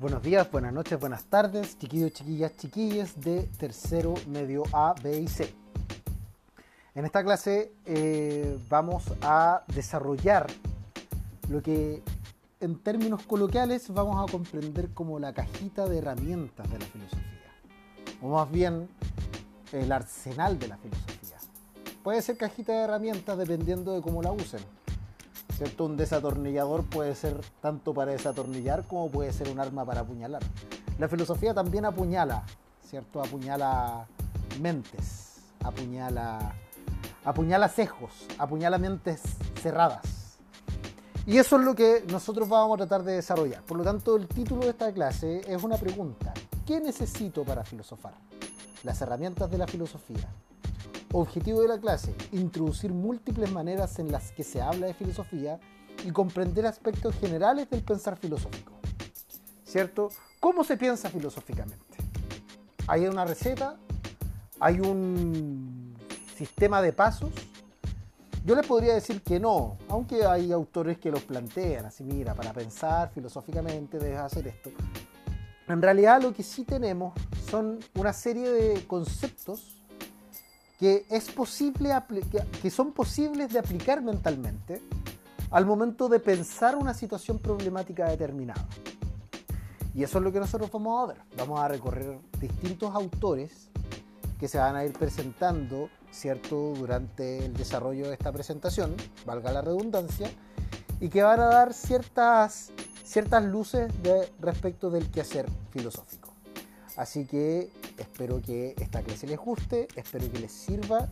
Buenos días, buenas noches, buenas tardes, chiquillos, chiquillas, chiquilles de tercero, medio A, B y C. En esta clase eh, vamos a desarrollar lo que en términos coloquiales vamos a comprender como la cajita de herramientas de la filosofía, o más bien el arsenal de la filosofía. Puede ser cajita de herramientas dependiendo de cómo la usen. ¿Cierto? Un desatornillador puede ser tanto para desatornillar como puede ser un arma para apuñalar. La filosofía también apuñala, ¿cierto? Apuñala mentes, apuñala, apuñala cejos, apuñala mentes cerradas. Y eso es lo que nosotros vamos a tratar de desarrollar. Por lo tanto, el título de esta clase es una pregunta. ¿Qué necesito para filosofar? Las herramientas de la filosofía. Objetivo de la clase, introducir múltiples maneras en las que se habla de filosofía y comprender aspectos generales del pensar filosófico. ¿Cierto? ¿Cómo se piensa filosóficamente? ¿Hay una receta? ¿Hay un sistema de pasos? Yo les podría decir que no, aunque hay autores que los plantean así, mira, para pensar filosóficamente debes hacer esto. En realidad lo que sí tenemos son una serie de conceptos que, es posible, que son posibles de aplicar mentalmente al momento de pensar una situación problemática determinada. Y eso es lo que nosotros vamos a ver. Vamos a recorrer distintos autores que se van a ir presentando, ¿cierto?, durante el desarrollo de esta presentación, valga la redundancia, y que van a dar ciertas, ciertas luces de, respecto del quehacer filosófico. Así que espero que esta clase les guste, espero que les sirva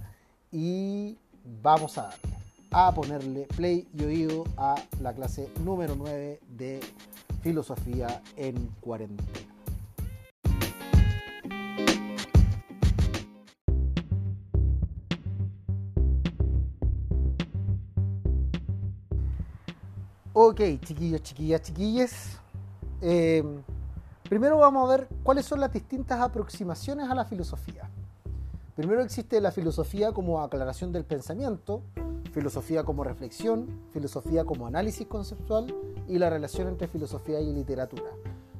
y vamos a darle, a ponerle play y oído a la clase número 9 de filosofía en cuarentena. Ok, chiquillos, chiquillas, chiquilles. Eh, Primero vamos a ver cuáles son las distintas aproximaciones a la filosofía. Primero existe la filosofía como aclaración del pensamiento, filosofía como reflexión, filosofía como análisis conceptual y la relación entre filosofía y literatura.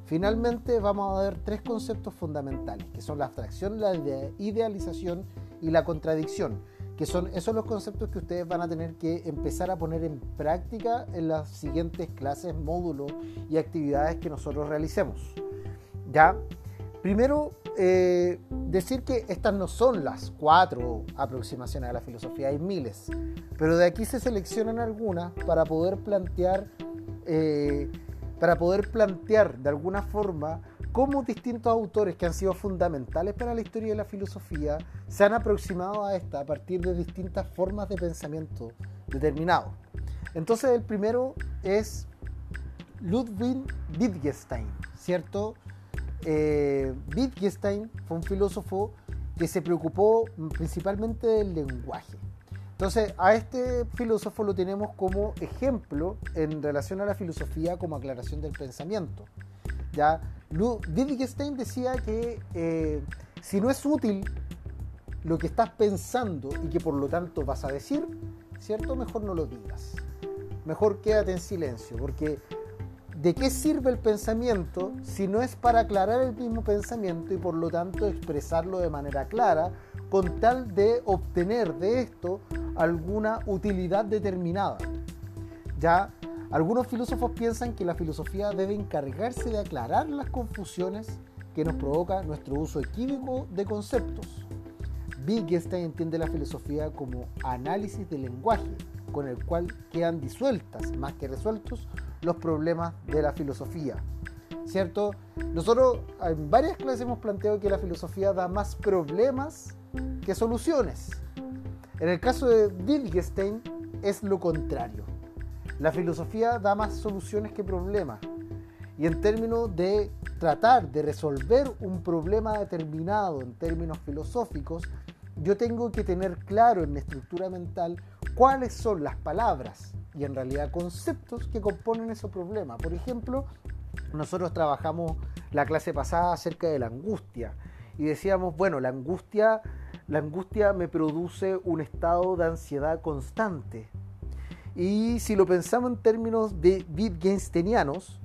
Finalmente vamos a ver tres conceptos fundamentales, que son la abstracción, la idealización y la contradicción, que son esos los conceptos que ustedes van a tener que empezar a poner en práctica en las siguientes clases, módulos y actividades que nosotros realicemos. ¿Ya? Primero, eh, decir que estas no son las cuatro aproximaciones a la filosofía, hay miles, pero de aquí se seleccionan algunas para poder plantear, eh, para poder plantear de alguna forma cómo distintos autores que han sido fundamentales para la historia de la filosofía se han aproximado a esta a partir de distintas formas de pensamiento determinados. Entonces el primero es Ludwig Wittgenstein, ¿cierto? Eh, Wittgenstein fue un filósofo que se preocupó principalmente del lenguaje. Entonces, a este filósofo lo tenemos como ejemplo en relación a la filosofía como aclaración del pensamiento. Ya, Wittgenstein decía que eh, si no es útil lo que estás pensando y que por lo tanto vas a decir, ¿cierto? Mejor no lo digas. Mejor quédate en silencio, porque ¿De qué sirve el pensamiento si no es para aclarar el mismo pensamiento y por lo tanto expresarlo de manera clara con tal de obtener de esto alguna utilidad determinada? Ya algunos filósofos piensan que la filosofía debe encargarse de aclarar las confusiones que nos provoca nuestro uso equívoco de conceptos. Wittgenstein entiende la filosofía como análisis del lenguaje, con el cual quedan disueltas, más que resueltos, los problemas de la filosofía. ¿Cierto? Nosotros en varias clases hemos planteado que la filosofía da más problemas que soluciones. En el caso de Wittgenstein es lo contrario. La filosofía da más soluciones que problemas. Y en términos de tratar de resolver un problema determinado en términos filosóficos, yo tengo que tener claro en mi estructura mental cuáles son las palabras y en realidad conceptos que componen ese problema. Por ejemplo, nosotros trabajamos la clase pasada acerca de la angustia y decíamos, bueno, la angustia, la angustia me produce un estado de ansiedad constante. Y si lo pensamos en términos de Wittgensteinianos,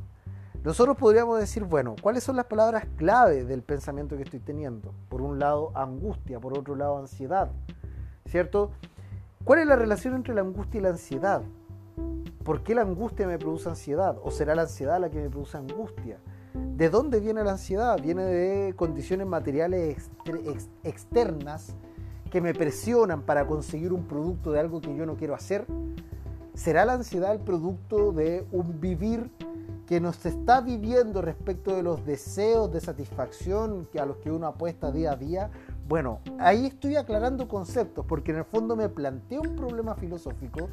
nosotros podríamos decir, bueno, ¿cuáles son las palabras clave del pensamiento que estoy teniendo? Por un lado, angustia, por otro lado, ansiedad, ¿cierto? ¿Cuál es la relación entre la angustia y la ansiedad? ¿Por qué la angustia me produce ansiedad? ¿O será la ansiedad la que me produce angustia? ¿De dónde viene la ansiedad? Viene de condiciones materiales externas que me presionan para conseguir un producto de algo que yo no quiero hacer. ¿Será la ansiedad el producto de un vivir que nos está viviendo respecto de los deseos de satisfacción a los que uno apuesta día a día, bueno, ahí estoy aclarando conceptos porque en el fondo me planteé un problema filosófico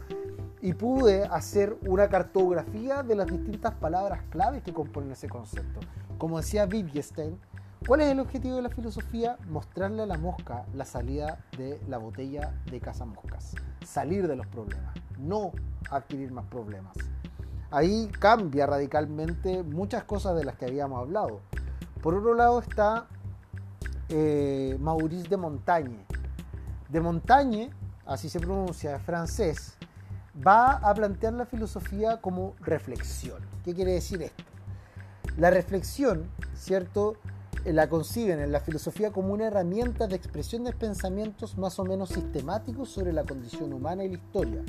y pude hacer una cartografía de las distintas palabras claves que componen ese concepto. Como decía Wittgenstein, ¿cuál es el objetivo de la filosofía? Mostrarle a la mosca la salida de la botella de moscas, salir de los problemas, no adquirir más problemas ahí cambia radicalmente muchas cosas de las que habíamos hablado. Por otro lado está eh, Maurice de Montaigne. De Montaigne, así se pronuncia, francés, va a plantear la filosofía como reflexión. ¿Qué quiere decir esto? La reflexión, ¿cierto? Eh, la conciben en la filosofía como una herramienta de expresión de pensamientos más o menos sistemáticos sobre la condición humana y la historia.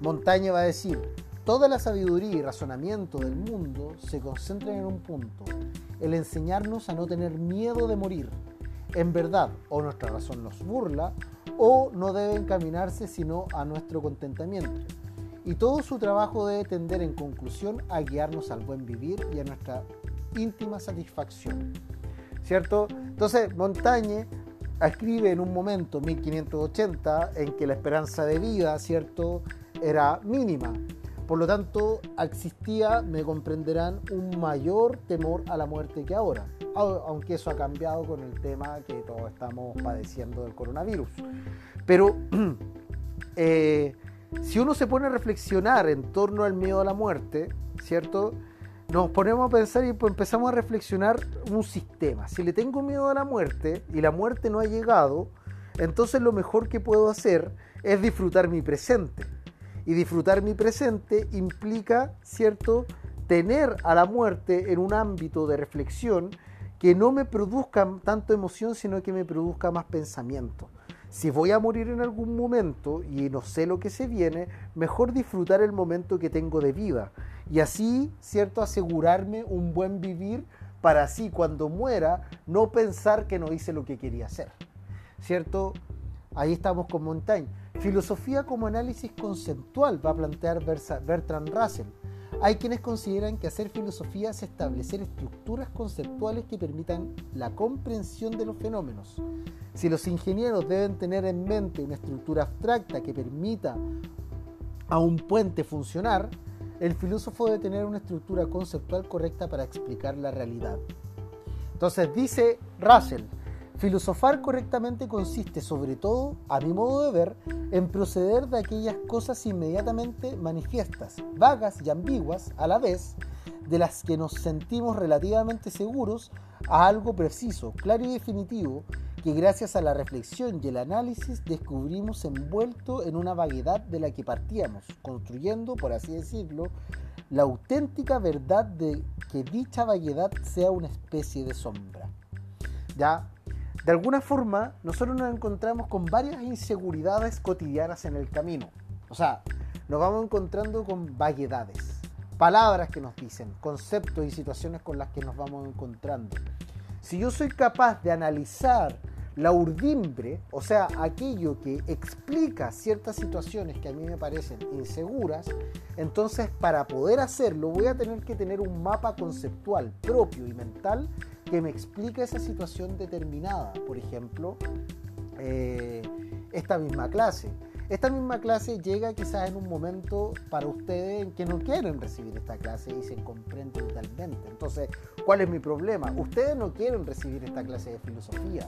Montaigne va a decir, Toda la sabiduría y razonamiento del mundo se concentran en un punto, el enseñarnos a no tener miedo de morir. En verdad, o nuestra razón nos burla, o no debe encaminarse sino a nuestro contentamiento. Y todo su trabajo debe tender en conclusión a guiarnos al buen vivir y a nuestra íntima satisfacción. ¿Cierto? Entonces, Montaigne escribe en un momento, 1580, en que la esperanza de vida, ¿cierto?, era mínima por lo tanto, existía, me comprenderán, un mayor temor a la muerte que ahora, aunque eso ha cambiado con el tema que todos estamos padeciendo del coronavirus. Pero eh, si uno se pone a reflexionar en torno al miedo a la muerte, ¿cierto? Nos ponemos a pensar y pues empezamos a reflexionar un sistema. Si le tengo miedo a la muerte y la muerte no ha llegado, entonces lo mejor que puedo hacer es disfrutar mi presente. Y disfrutar mi presente implica, ¿cierto?, tener a la muerte en un ámbito de reflexión que no me produzca tanto emoción, sino que me produzca más pensamiento. Si voy a morir en algún momento y no sé lo que se viene, mejor disfrutar el momento que tengo de vida y así, ¿cierto?, asegurarme un buen vivir para así cuando muera no pensar que no hice lo que quería hacer. ¿Cierto? Ahí estamos con Montaigne. Filosofía como análisis conceptual va a plantear Bertrand Russell. Hay quienes consideran que hacer filosofía es establecer estructuras conceptuales que permitan la comprensión de los fenómenos. Si los ingenieros deben tener en mente una estructura abstracta que permita a un puente funcionar, el filósofo debe tener una estructura conceptual correcta para explicar la realidad. Entonces dice Russell, Filosofar correctamente consiste, sobre todo, a mi modo de ver, en proceder de aquellas cosas inmediatamente manifiestas, vagas y ambiguas a la vez, de las que nos sentimos relativamente seguros, a algo preciso, claro y definitivo, que gracias a la reflexión y el análisis descubrimos envuelto en una vaguedad de la que partíamos, construyendo, por así decirlo, la auténtica verdad de que dicha vaguedad sea una especie de sombra. Ya de alguna forma, nosotros nos encontramos con varias inseguridades cotidianas en el camino. O sea, nos vamos encontrando con vaguedades, palabras que nos dicen, conceptos y situaciones con las que nos vamos encontrando. Si yo soy capaz de analizar la urdimbre, o sea, aquello que explica ciertas situaciones que a mí me parecen inseguras, entonces para poder hacerlo voy a tener que tener un mapa conceptual propio y mental que me explique esa situación determinada. Por ejemplo, eh, esta misma clase. Esta misma clase llega quizás en un momento para ustedes en que no quieren recibir esta clase y se comprende totalmente. Entonces, ¿cuál es mi problema? Ustedes no quieren recibir esta clase de filosofía.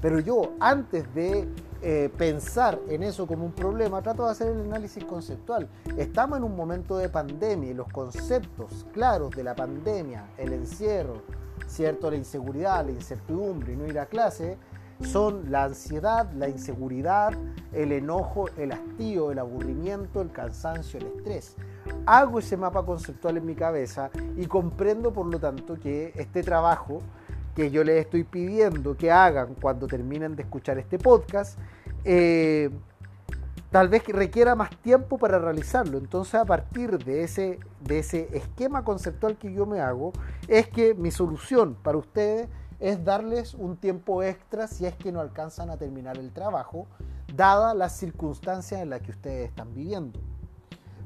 Pero yo, antes de eh, pensar en eso como un problema, trato de hacer el análisis conceptual. Estamos en un momento de pandemia y los conceptos claros de la pandemia, el encierro, ¿cierto? La inseguridad, la incertidumbre y no ir a clase, son la ansiedad, la inseguridad, el enojo, el hastío, el aburrimiento, el cansancio, el estrés. Hago ese mapa conceptual en mi cabeza y comprendo por lo tanto que este trabajo que yo les estoy pidiendo que hagan cuando terminen de escuchar este podcast, eh, tal vez requiera más tiempo para realizarlo. Entonces, a partir de ese, de ese esquema conceptual que yo me hago, es que mi solución para ustedes es darles un tiempo extra si es que no alcanzan a terminar el trabajo, dada las circunstancias en las que ustedes están viviendo.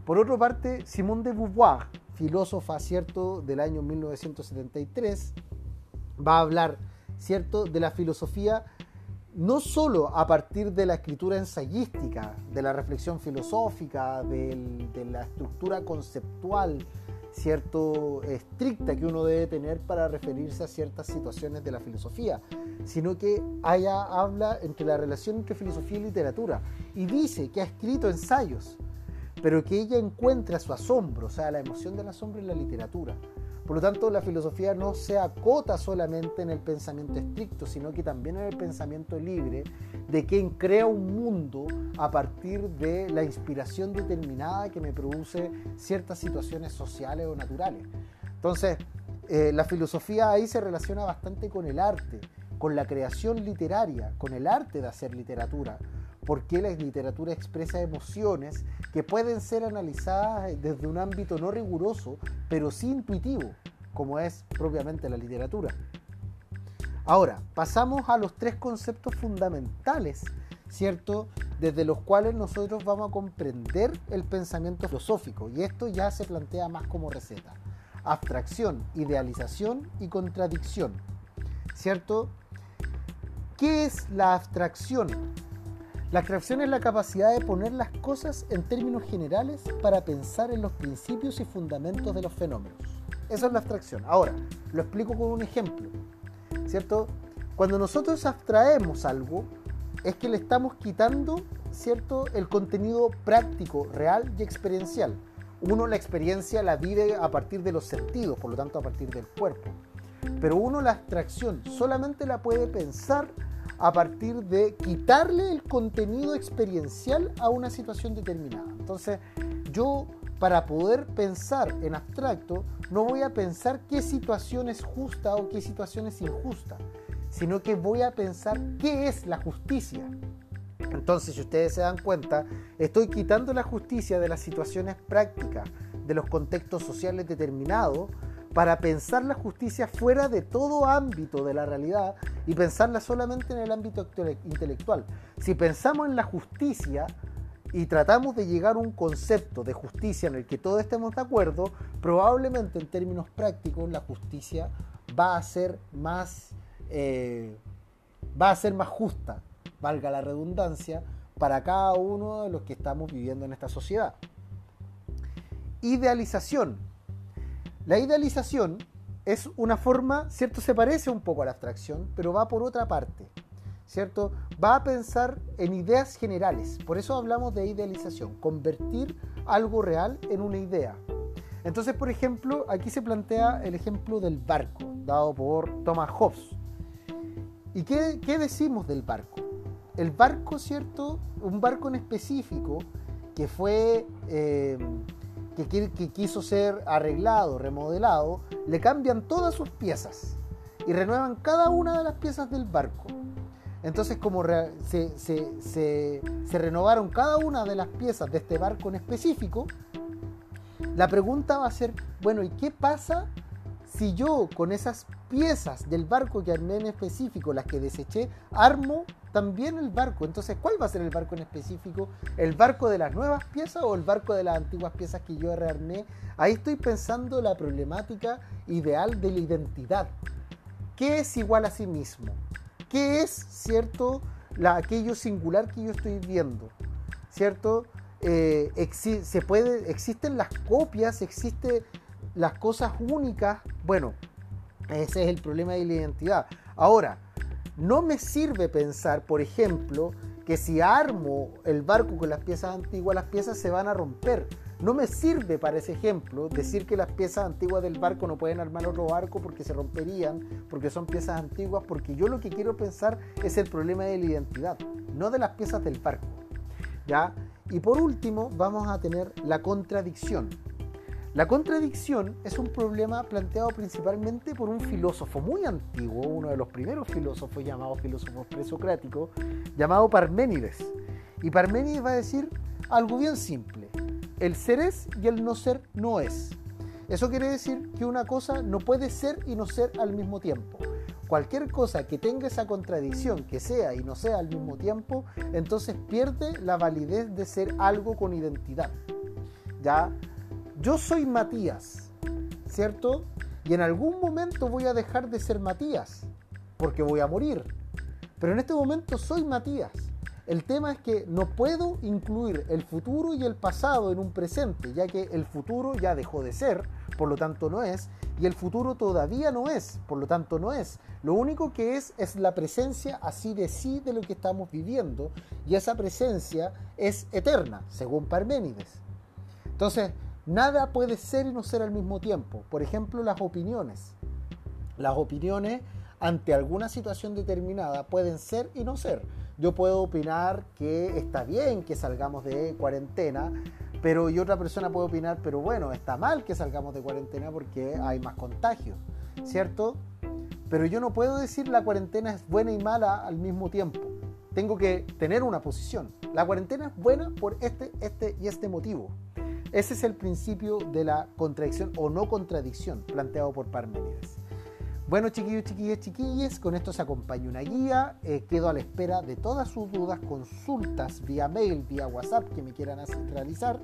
Por otra parte, Simone de Beauvoir, filósofa cierto del año 1973, va a hablar cierto de la filosofía no solo a partir de la escritura ensayística, de la reflexión filosófica, de la estructura conceptual, cierto estricta que uno debe tener para referirse a ciertas situaciones de la filosofía, sino que ella habla entre la relación entre filosofía y literatura y dice que ha escrito ensayos, pero que ella encuentra su asombro, o sea, la emoción del asombro en la literatura. Por lo tanto, la filosofía no se acota solamente en el pensamiento estricto, sino que también en el pensamiento libre de quien crea un mundo a partir de la inspiración determinada que me produce ciertas situaciones sociales o naturales. Entonces, eh, la filosofía ahí se relaciona bastante con el arte, con la creación literaria, con el arte de hacer literatura porque la literatura expresa emociones que pueden ser analizadas desde un ámbito no riguroso, pero sí intuitivo, como es propiamente la literatura. Ahora, pasamos a los tres conceptos fundamentales, ¿cierto? Desde los cuales nosotros vamos a comprender el pensamiento filosófico, y esto ya se plantea más como receta. Abstracción, idealización y contradicción, ¿cierto? ¿Qué es la abstracción? La abstracción es la capacidad de poner las cosas en términos generales para pensar en los principios y fundamentos de los fenómenos. Eso es la abstracción. Ahora, lo explico con un ejemplo. ¿Cierto? Cuando nosotros abstraemos algo, es que le estamos quitando, ¿cierto?, el contenido práctico, real y experiencial. Uno la experiencia la vive a partir de los sentidos, por lo tanto a partir del cuerpo. Pero uno la abstracción solamente la puede pensar a partir de quitarle el contenido experiencial a una situación determinada. Entonces, yo para poder pensar en abstracto, no voy a pensar qué situación es justa o qué situación es injusta, sino que voy a pensar qué es la justicia. Entonces, si ustedes se dan cuenta, estoy quitando la justicia de las situaciones prácticas, de los contextos sociales determinados, para pensar la justicia fuera de todo ámbito de la realidad y pensarla solamente en el ámbito intelectual. Si pensamos en la justicia y tratamos de llegar a un concepto de justicia en el que todos estemos de acuerdo, probablemente en términos prácticos la justicia va a ser más, eh, va a ser más justa, valga la redundancia, para cada uno de los que estamos viviendo en esta sociedad. Idealización la idealización es una forma, ¿cierto? Se parece un poco a la abstracción, pero va por otra parte, ¿cierto? Va a pensar en ideas generales. Por eso hablamos de idealización, convertir algo real en una idea. Entonces, por ejemplo, aquí se plantea el ejemplo del barco, dado por Thomas Hobbes. ¿Y qué, decimos del barco? El barco, ¿cierto? Un barco en específico que fue... Eh, que, quiso ser arreglado, remodelado, le cambian todas sus piezas y renuevan cada una de las piezas del barco. Entonces, como se, se, renovaron cada una de las piezas de este barco en específico, la pregunta va a ser, bueno, ¿y qué pasa si yo con esas piezas del barco que armé en específico, las que deseché, armo también el barco. Entonces, ¿cuál va a ser el barco en específico? ¿El barco de las nuevas piezas o el barco de las antiguas piezas que yo rearmé? Ahí estoy pensando la problemática ideal de la identidad. ¿Qué es igual a sí mismo? ¿Qué es, cierto, la, aquello singular que yo estoy viendo? ¿Cierto? Eh, se puede, existen las copias, existen las cosas únicas. Bueno, ese es el problema de la identidad. Ahora, no me sirve pensar, por ejemplo, que si armo el barco con las piezas antiguas, las piezas se van a romper. No me sirve para ese ejemplo decir que las piezas antiguas del barco no pueden armar otro barco porque se romperían, porque son piezas antiguas, porque yo lo que quiero pensar es el problema de la identidad, no de las piezas del barco. ¿Ya? Y por último, vamos a tener la contradicción. La contradicción es un problema planteado principalmente por un filósofo muy antiguo, uno de los primeros filósofos llamados filósofos presocráticos, llamado Parménides. Y Parménides va a decir algo bien simple. El ser es y el no ser no es. Eso quiere decir que una cosa no puede ser y no ser al mismo tiempo. Cualquier cosa que tenga esa contradicción, que sea y no sea al mismo tiempo, entonces pierde la validez de ser algo con identidad. ¿Ya? Yo soy Matías, ¿cierto? Y en algún momento voy a dejar de ser Matías, porque voy a morir. Pero en este momento soy Matías. El tema es que no puedo incluir el futuro y el pasado en un presente, ya que el futuro ya dejó de ser, por lo tanto no es, y el futuro todavía no es, por lo tanto no es. Lo único que es es la presencia así de sí de lo que estamos viviendo, y esa presencia es eterna, según Parménides. Entonces, Nada puede ser y no ser al mismo tiempo. Por ejemplo, las opiniones. Las opiniones ante alguna situación determinada pueden ser y no ser. Yo puedo opinar que está bien que salgamos de cuarentena, pero y otra persona puede opinar, pero bueno, está mal que salgamos de cuarentena porque hay más contagios, ¿cierto? Pero yo no puedo decir la cuarentena es buena y mala al mismo tiempo. Tengo que tener una posición. La cuarentena es buena por este, este y este motivo. Ese es el principio de la contradicción o no contradicción planteado por Parménides. Bueno, chiquillos, chiquillas, chiquillas, con esto se acompaña una guía. Eh, quedo a la espera de todas sus dudas, consultas vía mail, vía WhatsApp que me quieran realizar.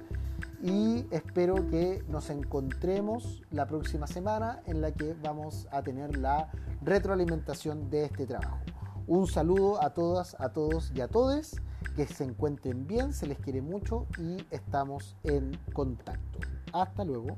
Y espero que nos encontremos la próxima semana en la que vamos a tener la retroalimentación de este trabajo. Un saludo a todas, a todos y a todes que se encuentren bien, se les quiere mucho y estamos en contacto. Hasta luego.